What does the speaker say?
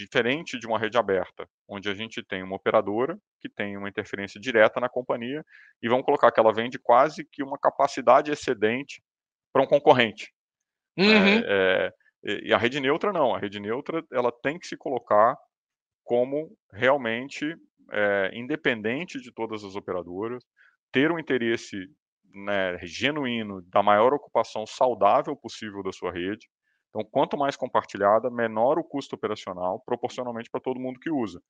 diferente de uma rede aberta, onde a gente tem uma operadora que tem uma interferência direta na companhia e vamos colocar que ela vende quase que uma capacidade excedente para um concorrente. Né, uhum. É, é, e a rede neutra não, a rede neutra ela tem que se colocar como realmente é, independente de todas as operadoras, ter um interesse né, genuíno da maior ocupação saudável possível da sua rede. Então, quanto mais compartilhada, menor o custo operacional, proporcionalmente para todo mundo que usa.